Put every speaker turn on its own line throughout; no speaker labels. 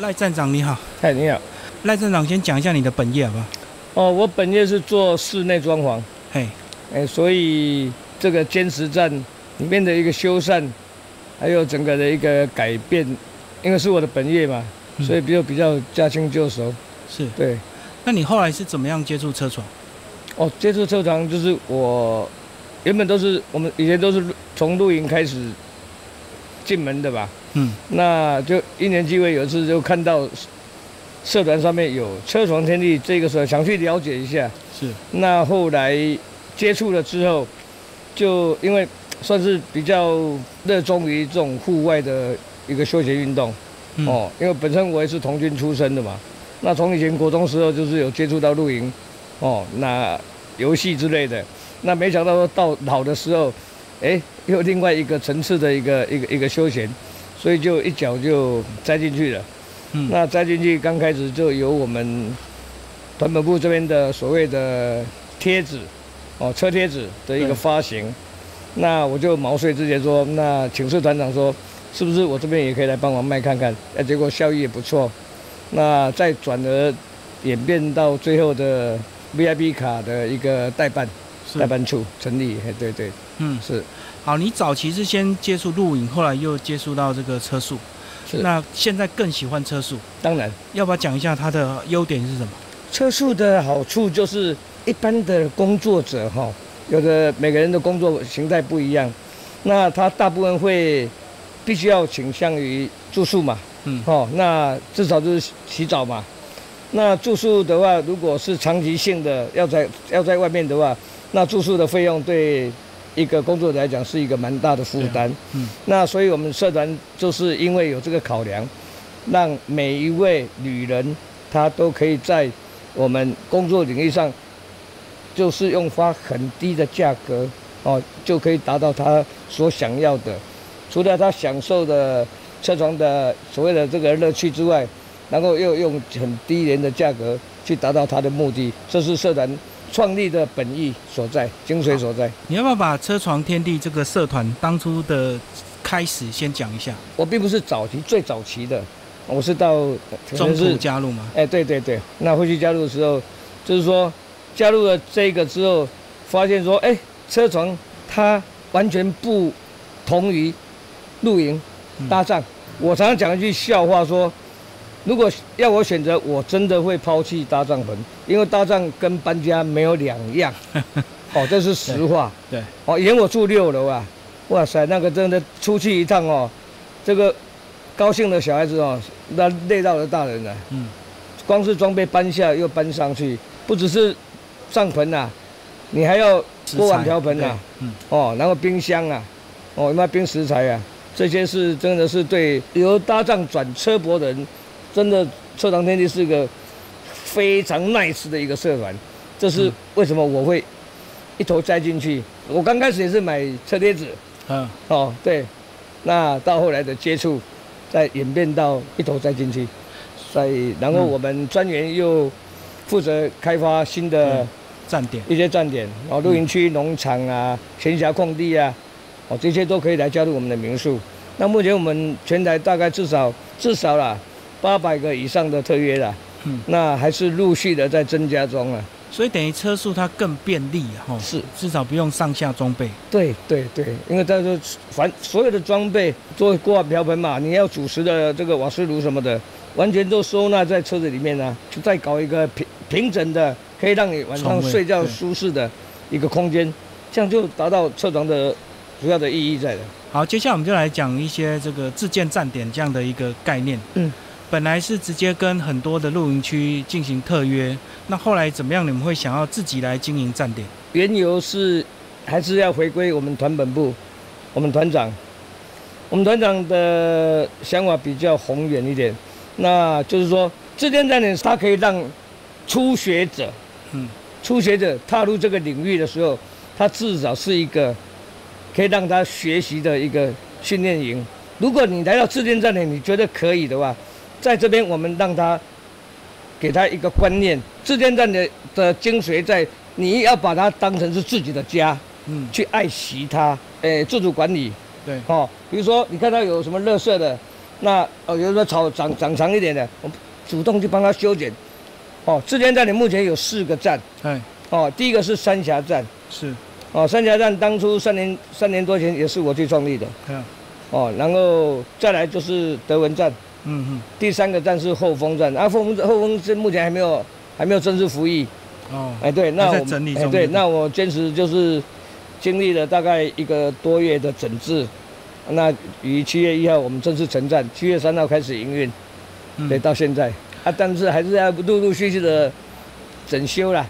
赖站长你好，
嗨，你好。
赖站长先讲一下你的本业好不好？
哦，我本业是做室内装潢，
嘿，
哎，所以这个坚持站里面的一个修缮，还有整个的一个改变，因为是我的本业嘛，
嗯
所以比较比较驾轻就熟。
是。
对，
那你后来是怎么样接触车床？
哦，接触车床就是我原本都是我们以前都是从露营开始进门的吧，
嗯，
那就一年机会有一次就看到社团上面有车床天地这个时候想去了解一下。
是。
那后来接触了之后，就因为算是比较热衷于这种户外的一个休闲运动、
嗯、
哦，因为本身我也是童军出身的嘛，那从以前国中时候就是有接触到露营。哦，那游戏之类的，那没想到说到老的时候，哎，又另外一个层次的一个一个一个休闲，所以就一脚就栽进去了。
嗯，
那栽进去刚开始就由我们团本部这边的所谓的贴纸，哦，车贴纸的一个发行，那我就毛遂自荐说，那请示团长说，是不是我这边也可以来帮忙卖看看？哎，结果效益也不错，那再转而演变到最后的 VIP 卡的一个代办代办处成立，哎，对对，
嗯，
是。
好，你早期是先接触露营，后来又接触到这个车速，
是。
那现在更喜欢车速？
当然。
要不要讲一下它的优点是什么？
车速的好处就是，一般的工作者哈，有的每个人的工作形态不一样，那他大部分会必须要倾向于住宿嘛，
嗯，
哦，那至少就是洗澡嘛。那住宿的话，如果是长期性的要在要在外面的话，那住宿的费用对一个工作者来讲是一个蛮大的负担。
嗯，
那所以我们社团就是因为有这个考量，让每一位女人她都可以在我们工作领域上，就是用花很低的价格哦，就可以达到她所想要的。除了她享受的车床的所谓的这个乐趣之外，然后又用很低廉的价格去达到她的目的，这是社团创立的本意所在，精髓所在。
你要不要把车床天地这个社团当初的开始先讲一下？
我并不是早期最早期的。我是到
中途加入嘛？
哎，对对对，那回去加入的时候，就是说加入了这个之后，发现说，哎，车床它完全不同于露营搭帐。嗯、我常常讲一句笑话说，如果要我选择，我真的会抛弃搭帐篷，因为搭帐跟搬家没有两样。哦，这是实话。
对。对
哦，以前我住六楼啊，哇塞，那个真的出去一趟哦，这个。高兴的小孩子哦，那累到了大人了。嗯，光是装备搬下又搬上去，不只是帐篷啊，你还要锅碗瓢盆啊，嗯，哦，然后冰箱啊，哦，那冰食材啊，这些是真的是对由搭帐转车泊的人，真的车长天地是个非常 nice 的一个社团。这是为什么我会一头栽进去？我刚开始也是买车贴纸，嗯，哦，对，那到后来的接触。再演变到一头栽进去，所以然后我们专员又负责开发新的
站点，
一些站点，然后露营区、农场啊、闲暇空地啊，哦这些都可以来加入我们的民宿。那目前我们全台大概至少至少啦八百个以上的特约了，嗯，那还是陆续的在增加中啊。
所以等于车速它更便利哈，
是
至少不用上下装备。
对对对，因为它说凡所有的装备，做锅碗瓢盆嘛，你要主食的这个瓦斯炉什么的，完全都收纳在车子里面呢、啊，就再搞一个平平整的，可以让你晚上睡觉舒适的一个空间，这样就达到车床的主要的意义在了。
好，接下来我们就来讲一些这个自建站点这样的一个概念。嗯。本来是直接跟很多的露营区进行特约，那后来怎么样？你们会想要自己来经营站点？
缘由是还是要回归我们团本部，我们团长，我们团长的想法比较宏远一点，那就是说自建站点，它可以让初学者，嗯，初学者踏入这个领域的时候，它至少是一个可以让他学习的一个训练营。如果你来到自建站点，你觉得可以的话，在这边，我们让他给他一个观念，自建站的的精髓在你要把它当成是自己的家，嗯，去爱惜它，诶，自主管理，
对，
哦，比如说你看到有什么垃圾的，那哦，有时候草长长长一点的，我主动去帮他修剪。哦，自建站里目前有四个站。哎。哦，第一个是三峡站。
是。
哦，三峡站当初三年三年多前也是我去创立的。嗯。哦，然后再来就是德文站。嗯嗯。第三个站是后风站，啊，后风后风是目前还没有还没有正式服役。哦。哎，对，那我哎对，那我坚持就是经历了大概一个多月的整治，那于七月一号我们正式成站，七月三号开始营运，对，到现在啊，但是还是要陆陆续续的整修啦。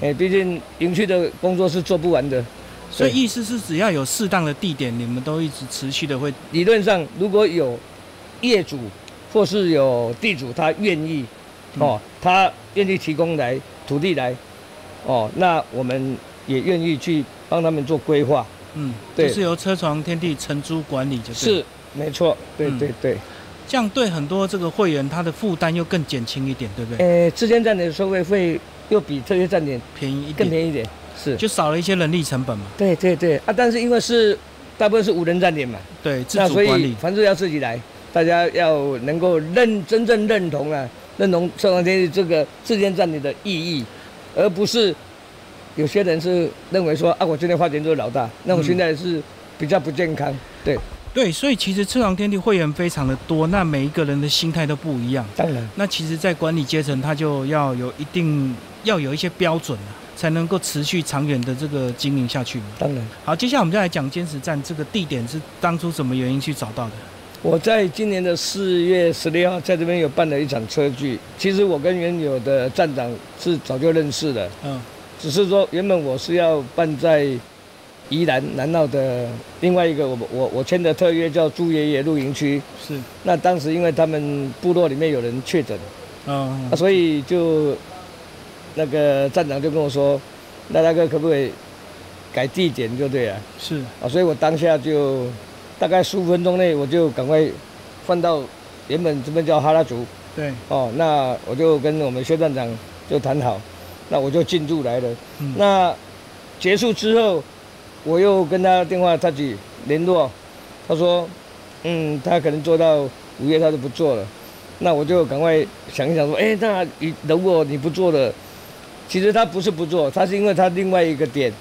哎，毕竟营区的工作是做不完的。
所以意思是，只要有适当的地点，你们都一直持续的会。
理论上，如果有业主或是有地主，他愿意，哦，他愿意提供来土地来，哦，那我们也愿意去帮他们做规划。
嗯，对，是由车床天地承租管理，就是。
是，没错，对对对。
这样对很多这个会员，他的负担又更减轻一点，对不对？
呃，之前站的收费会又比这些站点
便宜一点，
更便宜一点。是，
就少了一些人力成本嘛。
对对对啊，但是因为是大部分是无人站点嘛，
对，自主管理，
反正要自己来，大家要能够认真正认同啊，认同车床天地这个自建站点的意义，而不是有些人是认为说啊，我今天花钱就是老大，那我现在是比较不健康。对
对，所以其实车床天地会员非常的多，那每一个人的心态都不一样。
当然，
那其实，在管理阶层，他就要有一定要有一些标准了。才能够持续长远的这个经营下去。
当然。
好，接下来我们就来讲坚持站这个地点是当初什么原因去找到的？
我在今年的四月十六号在这边有办了一场车聚。其实我跟原有的站长是早就认识的。嗯。只是说原本我是要办在宜兰南澳的另外一个我我我签的特约叫朱爷爷露营区。
是。
那当时因为他们部落里面有人确诊。嗯。所以就。那个站长就跟我说：“那大哥可不可以改地点就对了。”
是
啊，所以我当下就大概十五分钟内我就赶快换到原本这边叫哈拉族。
对。
哦，那我就跟我们薛站长就谈好，那我就进驻来了。嗯。那结束之后，我又跟他电话他去联络，他说：“嗯，他可能做到五月他就不做了。”那我就赶快想一想说：“哎，那你如果你不做了？”其实他不是不做，他是因为他另外一个点，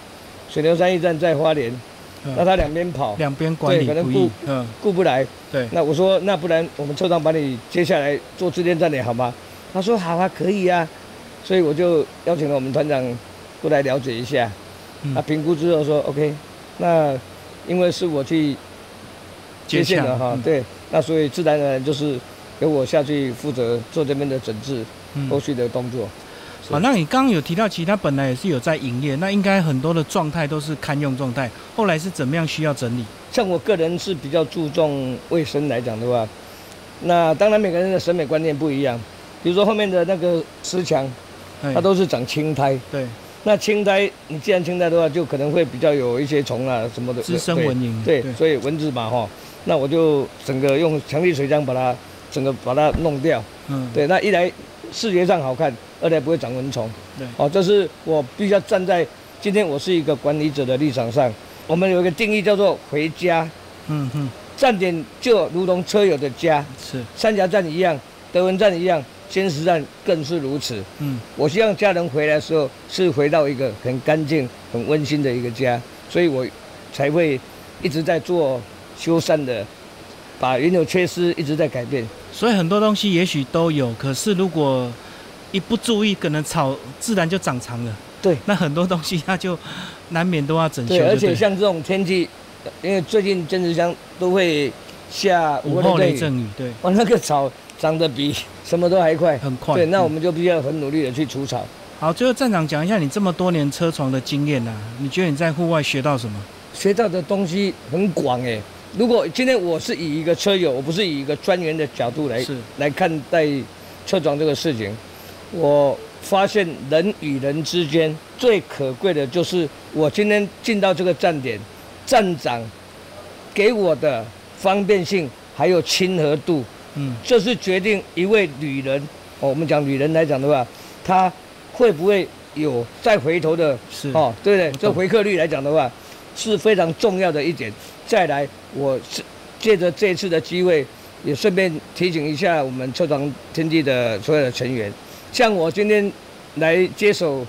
水牛山驿站在花莲，那他两边跑，
两边管理
可能顾
嗯
顾不来。
对，
那我说那不然我们车长把你接下来做支点站点好吗？他说好啊，可以啊。所以我就邀请了我们团长过来了解一下，他评估之后说 OK，那因为是我去接线的哈，对，那所以自然而然就是由我下去负责做这边的整治后续的工作。
好，那你刚刚有提到，其实他本来也是有在营业，那应该很多的状态都是堪用状态。后来是怎么样需要整理？
像我个人是比较注重卫生来讲的话，那当然每个人的审美观念不一样。比如说后面的那个石墙，它都是长青苔。
对。
那青苔，你既然青苔的话，就可能会比较有一些虫啊什么的。
滋生蚊蝇。
对，所以蚊子嘛哈，那我就整个用强力水枪把它整个把它弄掉。嗯。对，那一来视觉上好看。二来不会长蚊虫，
对，
哦，这是我必须要站在今天我是一个管理者的立场上，我们有一个定义叫做回家，嗯哼，站点就如同车友的家，
是。
三峡站一样，德文站一样，坚实站更是如此，嗯，我希望家人回来的时候是回到一个很干净、很温馨的一个家，所以我才会一直在做修缮的，把原有缺失一直在改变，
所以很多东西也许都有，可是如果一不注意，可能草自然就长长了。
对，
那很多东西它就难免都要整修。对，
而且像这种天气，因为最近坚持乡都会下
午后雷阵雨，对，
哇，那个草长得比什么都还快，
很快。
对，那我们就必须要很努力的去除草。
好，最后站长讲一下你这么多年车床的经验呐，你觉得你在户外学到什么？
学到的东西很广哎。如果今天我是以一个车友，我不是以一个专员的角度来来看待车床这个事情。我发现人与人之间最可贵的就是我今天进到这个站点，站长给我的方便性还有亲和度，嗯，这是决定一位女人，哦，我们讲女人来讲的话，她会不会有再回头的，
是
哦，对不对？这回客率来讲的话是。非常重要的一点。再来，我是。借着这次的机会，也顺便提醒一下我们车床天地的所有的成员，像我今天来接手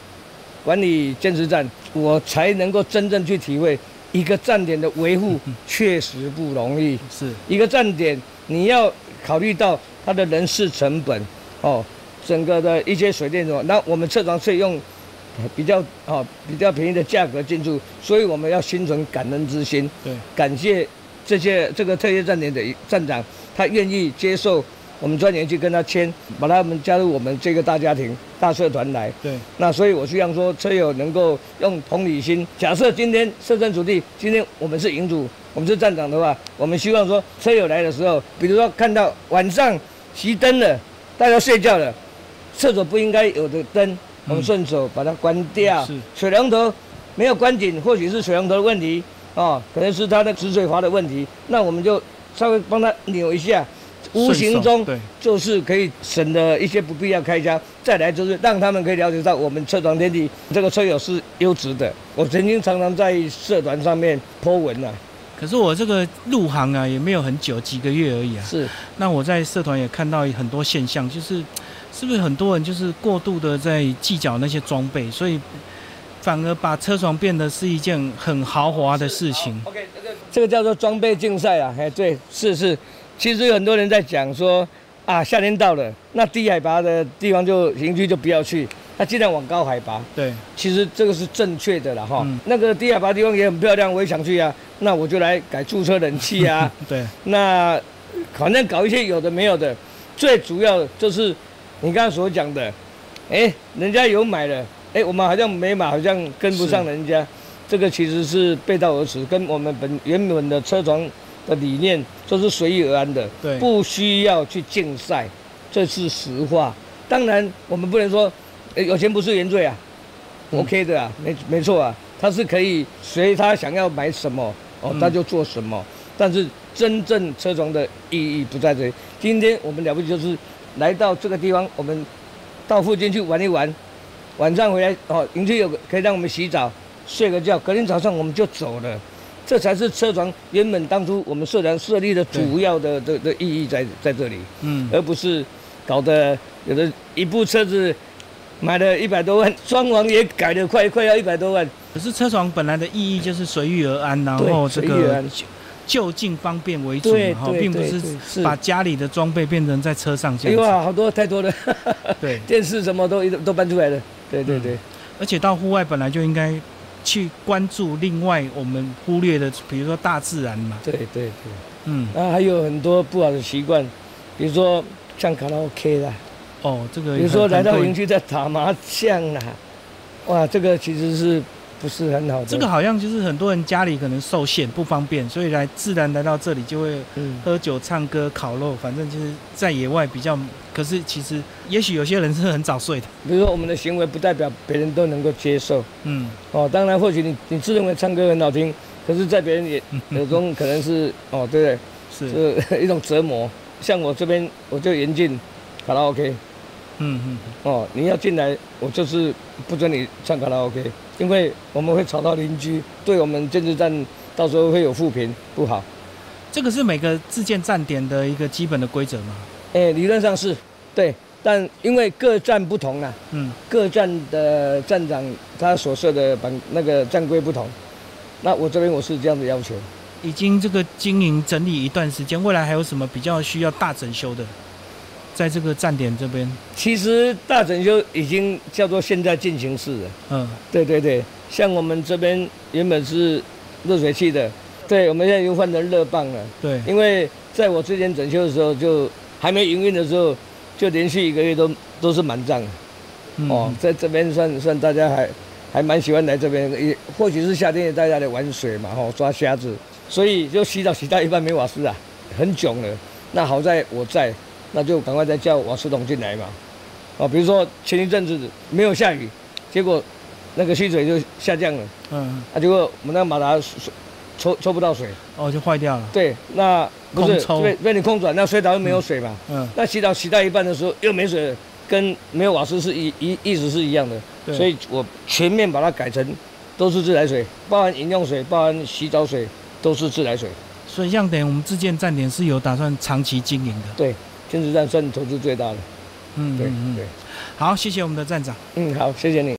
管理监视站，我才能够真正去体会一个站点的维护确实不容易。
是。
一个站点，你要考虑到它的人事成本哦，整个的一些水电什么，那我们车床是。用比较哦比较便宜的价格进驻，所以我们要心存感恩之心，
对，
感谢这些这个特约站点的站长，他愿意接受我们专员去跟他签，把他们加入我们这个大家庭、大社团来。
对，
那所以我希望说车友能够用同理心，假设今天设身处地，今天我们是营主，我们是站长的话，我们希望说车友来的时候，比如说看到晚上熄灯了，大家睡觉了，厕所不应该有的灯。我们顺手把它关掉。是水龙头没有关紧，或许是水龙头的问题哦，可能是它的止水阀的问题。那我们就稍微帮它扭一下，无形中就是可以省的一些不必要开销。再来就是让他们可以了解到我们车床天地这个车友是优质的。我曾经常常在社团上面泼文啊，
可是我这个入行啊也没有很久，几个月而已啊。
是。
那我在社团也看到很多现象，就是。是不是很多人就是过度的在计较那些装备，所以反而把车床变得是一件很豪华的事情
？OK，这个叫做装备竞赛啊！哎，对，是是。其实有很多人在讲说啊，夏天到了，那低海拔的地方就营区就不要去，那尽量往高海拔。
对，
其实这个是正确的了哈。那个低海拔地方也很漂亮，我也想去啊。那我就来改驻车冷气啊。
对。
那反正搞一些有的没有的，最主要就是。你刚刚所讲的，哎，人家有买了，哎，我们好像没买，好像跟不上人家，这个其实是背道而驰，跟我们本原本的车床的理念都是随遇而安的，
对，
不需要去竞赛，这是实话。当然，我们不能说，有钱不是原罪啊，OK 的啊，没没错啊，他是可以随他想要买什么哦，他就做什么，但是真正车床的意义不在这里。今天我们了不起就是。来到这个地方，我们到附近去玩一玩，晚上回来哦，营区有个可以让我们洗澡、睡个觉，隔天早上我们就走了。这才是车床原本当初我们社团设立的主要的的的意义在在这里，嗯，而不是搞得有的一部车子买了一百多万，装潢也改了快快要一百多万。
可是车床本来的意义就是随遇而安，然后这个。就近方便为主哈，并不是把家里的装备变成在车上这样。
哇，好多太多了。
对，
电视什么都都搬出来了。对对对。
而且到户外本来就应该去关注另外我们忽略的，比如说大自然嘛。
对对对。嗯。那还有很多不好的习惯，比如说像卡拉 OK 啦。
哦，这个。
比如说来到营区在打麻将啦，哇，这个其实是。不是很好的。
这个好像就是很多人家里可能受限不方便，所以来自然来到这里就会喝酒、唱歌、烤肉，反正就是在野外比较。可是其实也许有些人是很早睡的。
比如说我们的行为不代表别人都能够接受。嗯。哦，当然或许你你自认为唱歌很好听，可是在别人眼眼中可能是哦，对不对？是。是 一种折磨。像我这边我就严禁卡拉 OK。嗯嗯。哦，你要进来，我就是不准你唱卡拉 OK。因为我们会吵到邻居，对我们监视站到时候会有负评，不好。
这个是每个自建站点的一个基本的规则吗？
哎，理论上是，对。但因为各站不同啊，嗯，各站的站长他所设的版那个站规不同，那我这边我是这样的要求。
已经这个经营整理一段时间，未来还有什么比较需要大整修的？在这个站点这边，
其实大整修已经叫做现在进行式了。嗯，对对对，像我们这边原本是热水器的，对，我们现在又换成热棒了。
对，
因为在我之前整修的时候，就还没营运的时候，就连续一个月都都是满账。哦，在这边算算大家还还蛮喜欢来这边，也或许是夏天也大家来玩水嘛，吼，抓虾子，所以就洗澡洗到一半没瓦斯啊，很囧了。那好在我在。那就赶快再叫瓦斯桶进来嘛，啊，比如说前一阵子没有下雨，结果那个蓄水就下降了，嗯，啊，结果我们那个马达水抽抽不到水，
哦，就坏掉了。
对，那不是被被你空转，那水槽又没有水嘛，嗯，那洗澡洗到一半的时候又没水了，跟没有瓦斯是一一意思是一样的，所以我全面把它改成都是自来水，包含饮用水，包含洗澡水都是自来水。
所以这样等于我们自建站点是有打算长期经营的。
对，天池站算投资最大的。
嗯，对对。好，谢谢我们的站长。
嗯，好，谢谢你。